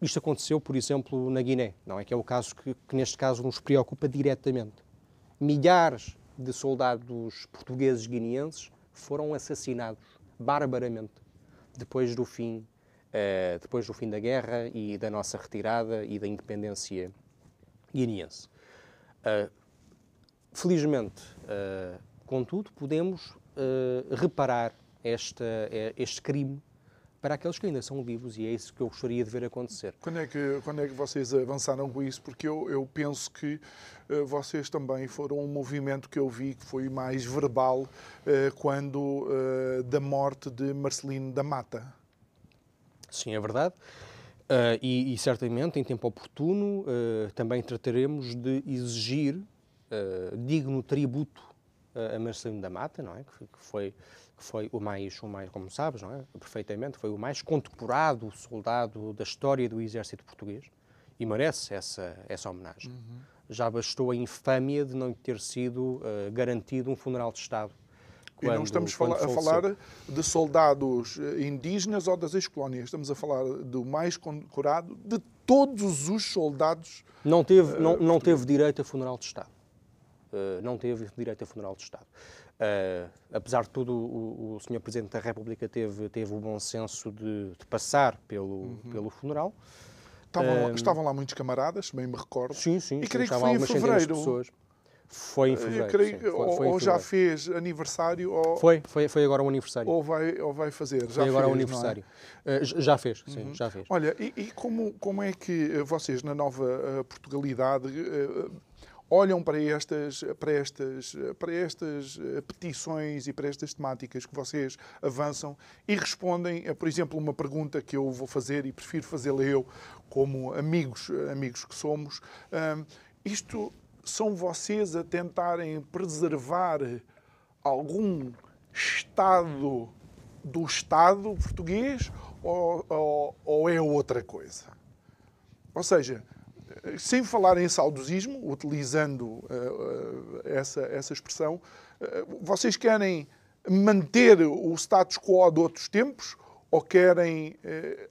[SPEAKER 2] isto aconteceu, por exemplo, na Guiné, não é? Que é o caso que, que neste caso nos preocupa diretamente. Milhares de soldados portugueses guineenses foram assassinados barbaramente depois do fim uh, depois do fim da guerra e da nossa retirada e da independência guineense. Uh, felizmente, uh, contudo, podemos reparar esta, este crime para aqueles que ainda são vivos e é isso que eu gostaria de ver acontecer.
[SPEAKER 1] Quando é que, quando é que vocês avançaram com isso? Porque eu, eu penso que uh, vocês também foram um movimento que eu vi que foi mais verbal uh, quando uh, da morte de Marcelino da Mata.
[SPEAKER 2] Sim, é verdade. E, e, certamente, em tempo oportuno, também trataremos de exigir digno tributo a Marcelino da Mata, não é? que foi que foi o mais, o mais, como sabes, não é? perfeitamente, foi o mais condecorado soldado da história do exército português e merece essa, essa homenagem. Uhum. Já bastou a infâmia de não ter sido uh, garantido um funeral de Estado.
[SPEAKER 1] Quando, e não estamos fala a falar de soldados eh, indígenas ou das ex-colónias, estamos a falar do mais condecorado de todos os soldados.
[SPEAKER 2] Não teve, uh, não, não teve direito a funeral de Estado. Uh, não teve direito a funeral de Estado. Uh, apesar de tudo, o, o Sr. Presidente da República teve, teve o bom senso de, de passar pelo, uhum. pelo funeral.
[SPEAKER 1] Estavam, uh, estavam, lá muitos camaradas, bem me recordo.
[SPEAKER 2] Sim, sim.
[SPEAKER 1] E
[SPEAKER 2] sim,
[SPEAKER 1] creio que foi em fevereiro.
[SPEAKER 2] Foi em fevereiro. Creio, sim, foi,
[SPEAKER 1] ou,
[SPEAKER 2] foi
[SPEAKER 1] ou já fez aniversário. Ou,
[SPEAKER 2] foi, foi, foi agora o um aniversário.
[SPEAKER 1] Ou vai, ou vai fazer. Já
[SPEAKER 2] foi agora
[SPEAKER 1] o
[SPEAKER 2] um aniversário. É? Uh, já fez, sim, uhum. já fez.
[SPEAKER 1] Olha, e, e, como, como é que vocês, na nova Portugalidade, olham para estas, para, estas, para estas petições e para estas temáticas que vocês avançam e respondem a, por exemplo, uma pergunta que eu vou fazer e prefiro fazê-la eu, como amigos, amigos que somos. Isto são vocês a tentarem preservar algum Estado do Estado português ou, ou, ou é outra coisa? Ou seja, sem falar em saudosismo, utilizando uh, uh, essa, essa expressão, uh, vocês querem manter o status quo de outros tempos ou querem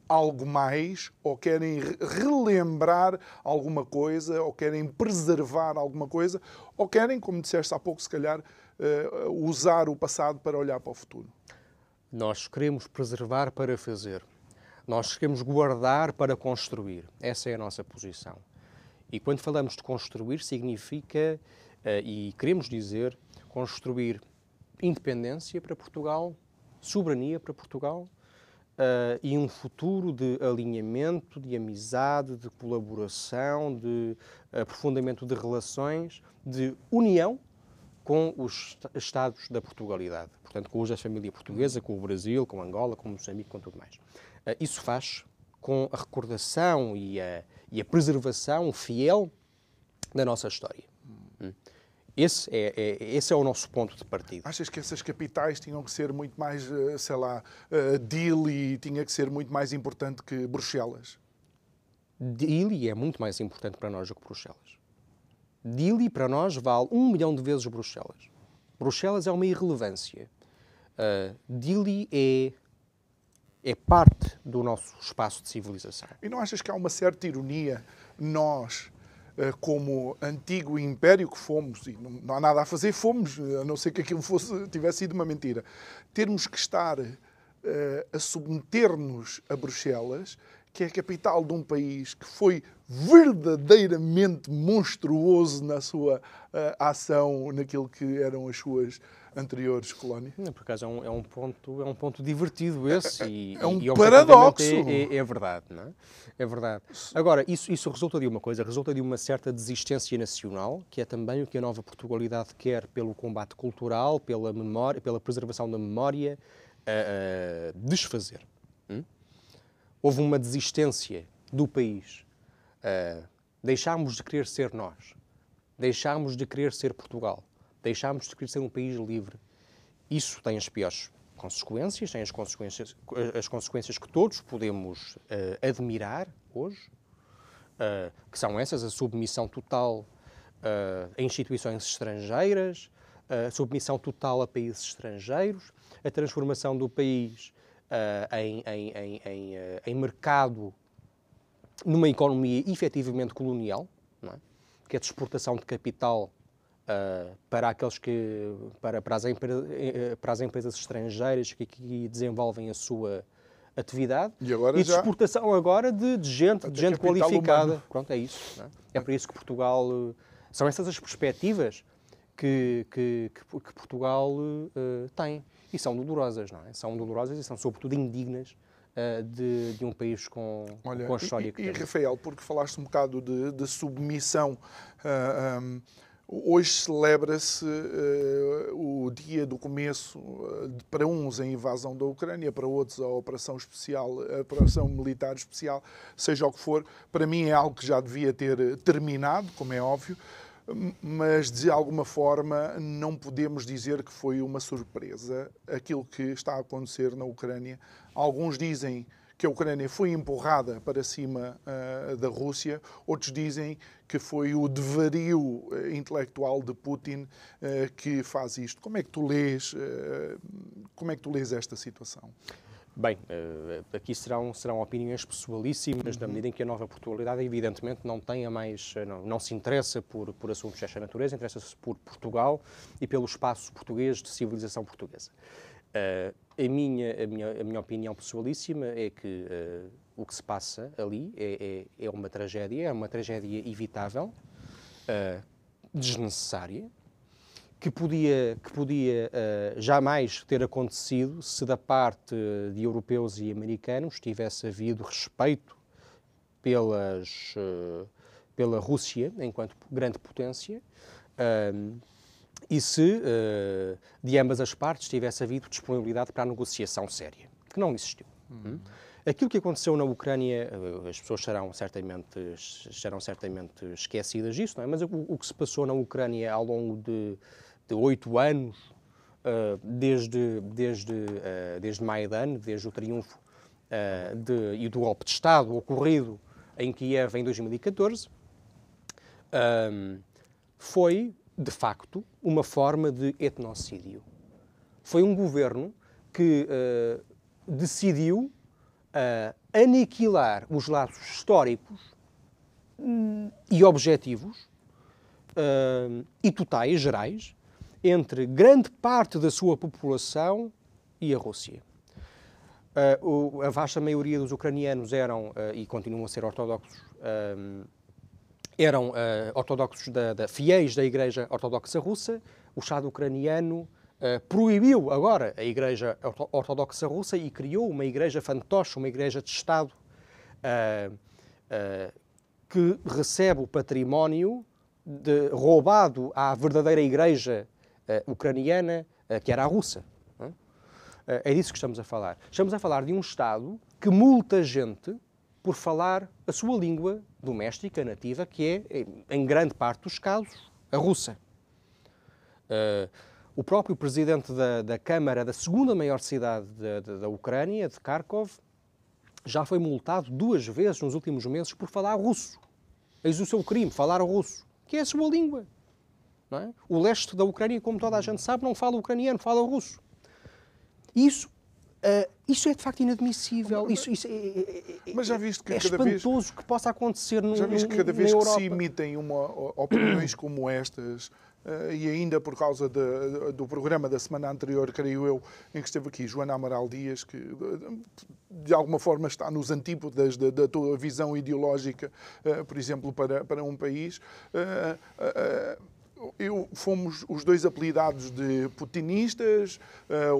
[SPEAKER 1] algo mais, ou querem relembrar alguma coisa, ou querem preservar alguma coisa, ou querem, como disseste há pouco, se calhar, usar o passado para olhar para o futuro?
[SPEAKER 2] Nós queremos preservar para fazer. Nós queremos guardar para construir. Essa é a nossa posição. E quando falamos de construir, significa, uh, e queremos dizer, construir independência para Portugal, soberania para Portugal uh, e um futuro de alinhamento, de amizade, de colaboração, de aprofundamento de relações, de união com os Estados da Portugalidade. Portanto, com os da família portuguesa, com o Brasil, com Angola, com Moçambique, com tudo mais. Uh, isso faz com a recordação e a e a preservação fiel da nossa história. Hum. Esse é, é, esse é o nosso ponto de partida.
[SPEAKER 1] Achas que essas capitais tinham que ser muito mais, eh, sei lá, uh, Dili tinha que ser muito mais importante que Bruxelas?
[SPEAKER 2] Dili é muito mais importante para nós do que Bruxelas. Dili para nós vale um milhão de vezes Bruxelas. Bruxelas é uma irrelevância. Uh, Dili é é parte do nosso espaço de civilização.
[SPEAKER 1] E não achas que há uma certa ironia nós, eh, como antigo império que fomos, e não há nada a fazer, fomos, a não ser que aquilo fosse, tivesse sido uma mentira, termos que estar uh, a submeter-nos a Bruxelas, que é a capital de um país que foi verdadeiramente monstruoso na sua ação, naquilo que eram as suas anteriores colónias?
[SPEAKER 2] Não, por acaso é um, é um, ponto, é um ponto divertido esse.
[SPEAKER 1] E, é um e, paradoxo.
[SPEAKER 2] É, é, é, verdade, não é? É verdade. Agora, isso, isso resulta de uma coisa, resulta de uma certa desistência nacional, que é também o que a nova Portugalidade quer pelo combate cultural, pela memória, pela preservação da memória, a, a desfazer. Hum? Houve uma desistência do país. Uh, deixámos de querer ser nós. Deixámos de querer ser Portugal deixámos de querer ser um país livre. Isso tem as piores consequências, tem as consequências, as consequências que todos podemos uh, admirar hoje, uh, que são essas, a submissão total uh, a instituições estrangeiras, a submissão total a países estrangeiros, a transformação do país em, em, em, em, mercado numa economia efetivamente colonial, é? que é de exportação de capital Uh, para aqueles que para, para, as eh, para, as empresas estrangeiras que aqui desenvolvem a sua atividade
[SPEAKER 1] e, agora
[SPEAKER 2] e de exportação agora de, de gente, de gente qualificada. Humano. Pronto, é isso. É? é? para isso que Portugal uh, são essas as perspectivas que, que, que, que Portugal uh, tem e são dolorosas, não é? São dolorosas e são sobretudo indignas de, de, um país com, Olha, com a história
[SPEAKER 1] e,
[SPEAKER 2] que
[SPEAKER 1] e,
[SPEAKER 2] tem.
[SPEAKER 1] E Rafael, porque falaste um bocado de, de submissão. Um, Hoje celebra-se uh, o dia do começo, uh, para uns a invasão da Ucrânia, para outros a operação especial, a operação militar especial, seja o que for. Para mim é algo que já devia ter terminado, como é óbvio, mas de alguma forma não podemos dizer que foi uma surpresa aquilo que está a acontecer na Ucrânia. Alguns dizem que a Ucrânia foi empurrada para cima uh, da Rússia, outros dizem que foi o devario uh, intelectual de Putin uh, que faz isto. Como é que tu lês, como é que tu lês esta situação?
[SPEAKER 2] Bem, aqui serão, serão opiniões pessoalíssimas, uhum. na medida em que a nova Portugalidade, evidentemente, não tem a mais. Não, não se interessa por, por assuntos desta natureza, interessa-se por Portugal e pelo espaço português de civilização portuguesa. Uh, a, minha, a, minha, a minha opinião pessoalíssima é que uh, o que se passa ali é, é, é, uma tragédia, é uma tragédia evitável, uh, desnecessária, que podia, que podia jamais ter acontecido se da parte de europeus e americanos tivesse havido respeito pelas pela Rússia enquanto grande potência e se de ambas as partes tivesse havido disponibilidade para a negociação séria, que não existiu. Uhum. Aquilo que aconteceu na Ucrânia, as pessoas serão certamente, serão certamente esquecidas disso, não é? mas o, o que se passou na Ucrânia ao longo de oito anos, uh, desde, desde, uh, desde Maidan, desde o triunfo uh, de, e do golpe de Estado ocorrido em Kiev em 2014, foi, de facto, uma forma de etnocídio. Foi um governo que decidiu uh, aniquilar os laços históricos uh, e objetivos uh, e totais, gerais, entre grande parte da sua população e a Rússia. O, a vasta maioria dos ucranianos eram, e continuam a ser ortodoxos, eram ortodoxos da, da, fiéis da Igreja Ortodoxa Russa. O Estado ucraniano Uh, proibiu agora a Igreja Ortodoxa Russa e criou uma igreja fantoche, uma igreja de Estado, uh, uh, que recebe o património de, roubado à verdadeira igreja ucraniana, que era a russa. É disso que estamos a falar. Estamos a falar de um Estado que multa gente por falar a sua língua doméstica, nativa, que é, em grande parte dos casos, a russa. Uh, o próprio presidente da, da Câmara da segunda maior cidade da, da, da Ucrânia, de Kharkov, já foi multado duas vezes nos últimos meses por falar russo. Eis o seu crime, falar russo, que é a sua língua. É? O leste da Ucrânia, como toda a gente sabe, não fala ucraniano, fala russo. Isso, uh, isso é de facto inadmissível. Mas, isso, isso é, é, é, mas já viste que é cada espantoso vez, que possa acontecer no,
[SPEAKER 1] Já viste que cada vez que se emitem uma, opiniões como estas Uh, e ainda por causa de, do programa da semana anterior, creio eu, em que esteve aqui Joana Amaral Dias, que de, de alguma forma está nos antípodas da, da tua visão ideológica, uh, por exemplo, para, para um país. Uh, eu, fomos os dois apelidados de putinistas.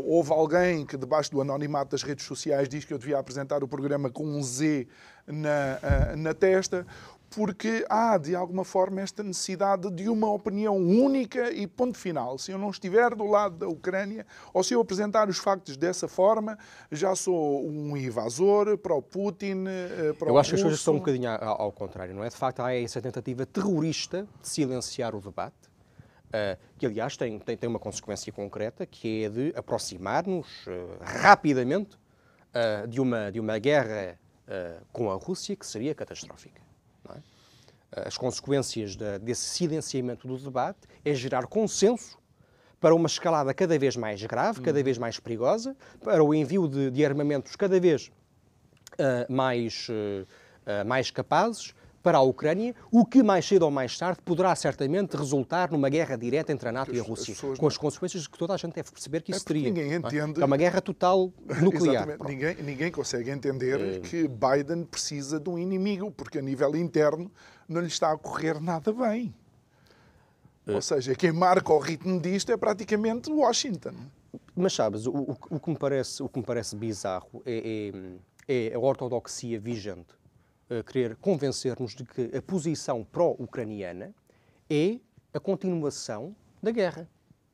[SPEAKER 1] houve alguém que, debaixo do anonimato das redes sociais, diz que eu devia apresentar o programa com um Z na, na testa porque há, de alguma forma, esta necessidade de uma opinião única e ponto final. Se eu não estiver do lado da Ucrânia, ou se eu apresentar os factos dessa forma, já sou um invasor para o Putin, eh, para
[SPEAKER 2] eu acho que as coisas estão um bocadinho ao, contrário, não é? De facto, há essa tentativa terrorista de silenciar o debate, uh, que, aliás, tem, tem, tem, uma consequência concreta, que é de aproximar-nos uh, rapidamente uh, de, uma, de uma guerra com a Rússia que seria catastrófica. É? As consequências desse silenciamento do debate é gerar consenso para uma escalada cada vez mais grave, cada vez mais perigosa, para o envio de, de armamentos cada vez mais, mais capazes para a Ucrânia, o que mais cedo ou mais tarde poderá certamente resultar numa guerra direta entre a NATO as, e a Rússia, com as consequências que toda a gente deve perceber que isso é teria.
[SPEAKER 1] Ninguém é? entende. É
[SPEAKER 2] uma guerra total (laughs) nuclear.
[SPEAKER 1] Ninguém, ninguém consegue entender é... que Biden precisa de um inimigo, porque a nível interno não lhe está a correr nada bem. É... Ou seja, quem marca o ritmo disto é praticamente Washington.
[SPEAKER 2] Mas sabes, o, o, o que, me parece, o que me parece bizarro é, é, é a ortodoxia vigente querer convencer-nos de que a posição pró-ucraniana é a continuação da guerra.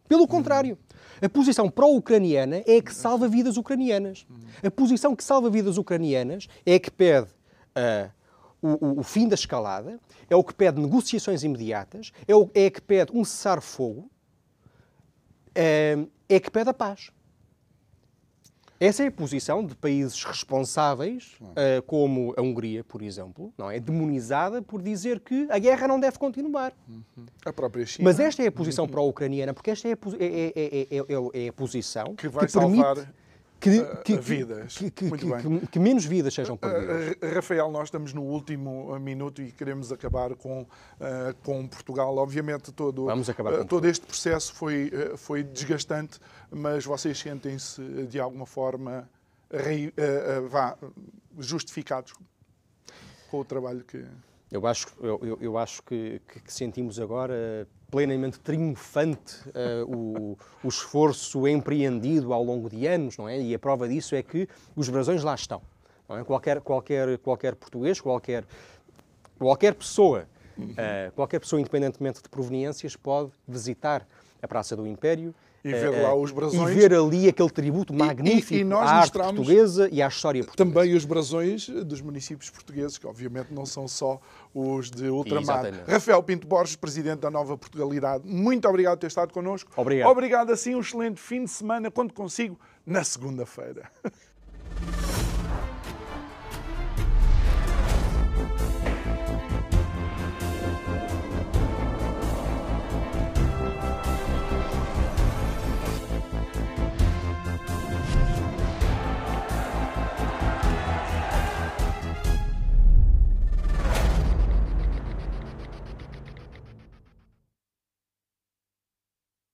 [SPEAKER 2] Pelo contrário, a posição pró-ucraniana é a que salva vidas ucranianas. A posição que salva vidas ucranianas é a que pede uh, o, o, fim da escalada, é o que pede negociações imediatas, é, o, é a que pede um cessar-fogo, uh, é a que pede a paz. Essa é a posição de países responsáveis, uh, como a Hungria, por exemplo, não é? Demonizada por dizer que a guerra não deve continuar.
[SPEAKER 1] Uhum. A própria China.
[SPEAKER 2] Mas esta é a posição uhum. pró-ucraniana, porque esta é a, é, é, é, é a posição
[SPEAKER 1] que vai
[SPEAKER 2] que
[SPEAKER 1] salvar
[SPEAKER 2] permite que, que,
[SPEAKER 1] vidas.
[SPEAKER 2] Que, que, menos vidas sejam perdidas.
[SPEAKER 1] Rafael, nós estamos no último minuto e queremos acabar com, uh, com Portugal. Obviamente, todo, uh, todo este processo foi, foi desgastante, mas vocês sentem-se de alguma forma rei, vá, justificados com o trabalho que.
[SPEAKER 2] Eu acho, eu, eu acho que, que, sentimos agora plenamente triunfante uh, o, o, esforço empreendido ao longo de anos, não é? E a prova disso é que os brasões lá estão. É? Qualquer, qualquer, qualquer português, qualquer, qualquer pessoa Uh, qualquer pessoa, independentemente de proveniências, pode visitar a Praça do Império
[SPEAKER 1] e ver uh, lá os brasões.
[SPEAKER 2] E ver ali aquele tributo magnífico e, e, e à arte portuguesa e à história portuguesa.
[SPEAKER 1] Também os brasões dos municípios portugueses, que obviamente não são só os de ultramar. Exatamente. Rafael Pinto Borges, Presidente da Nova Portugalidade, muito obrigado por ter estado connosco.
[SPEAKER 2] Obrigado.
[SPEAKER 1] Obrigado, assim, um excelente fim de semana, quando consigo, na segunda-feira. (laughs)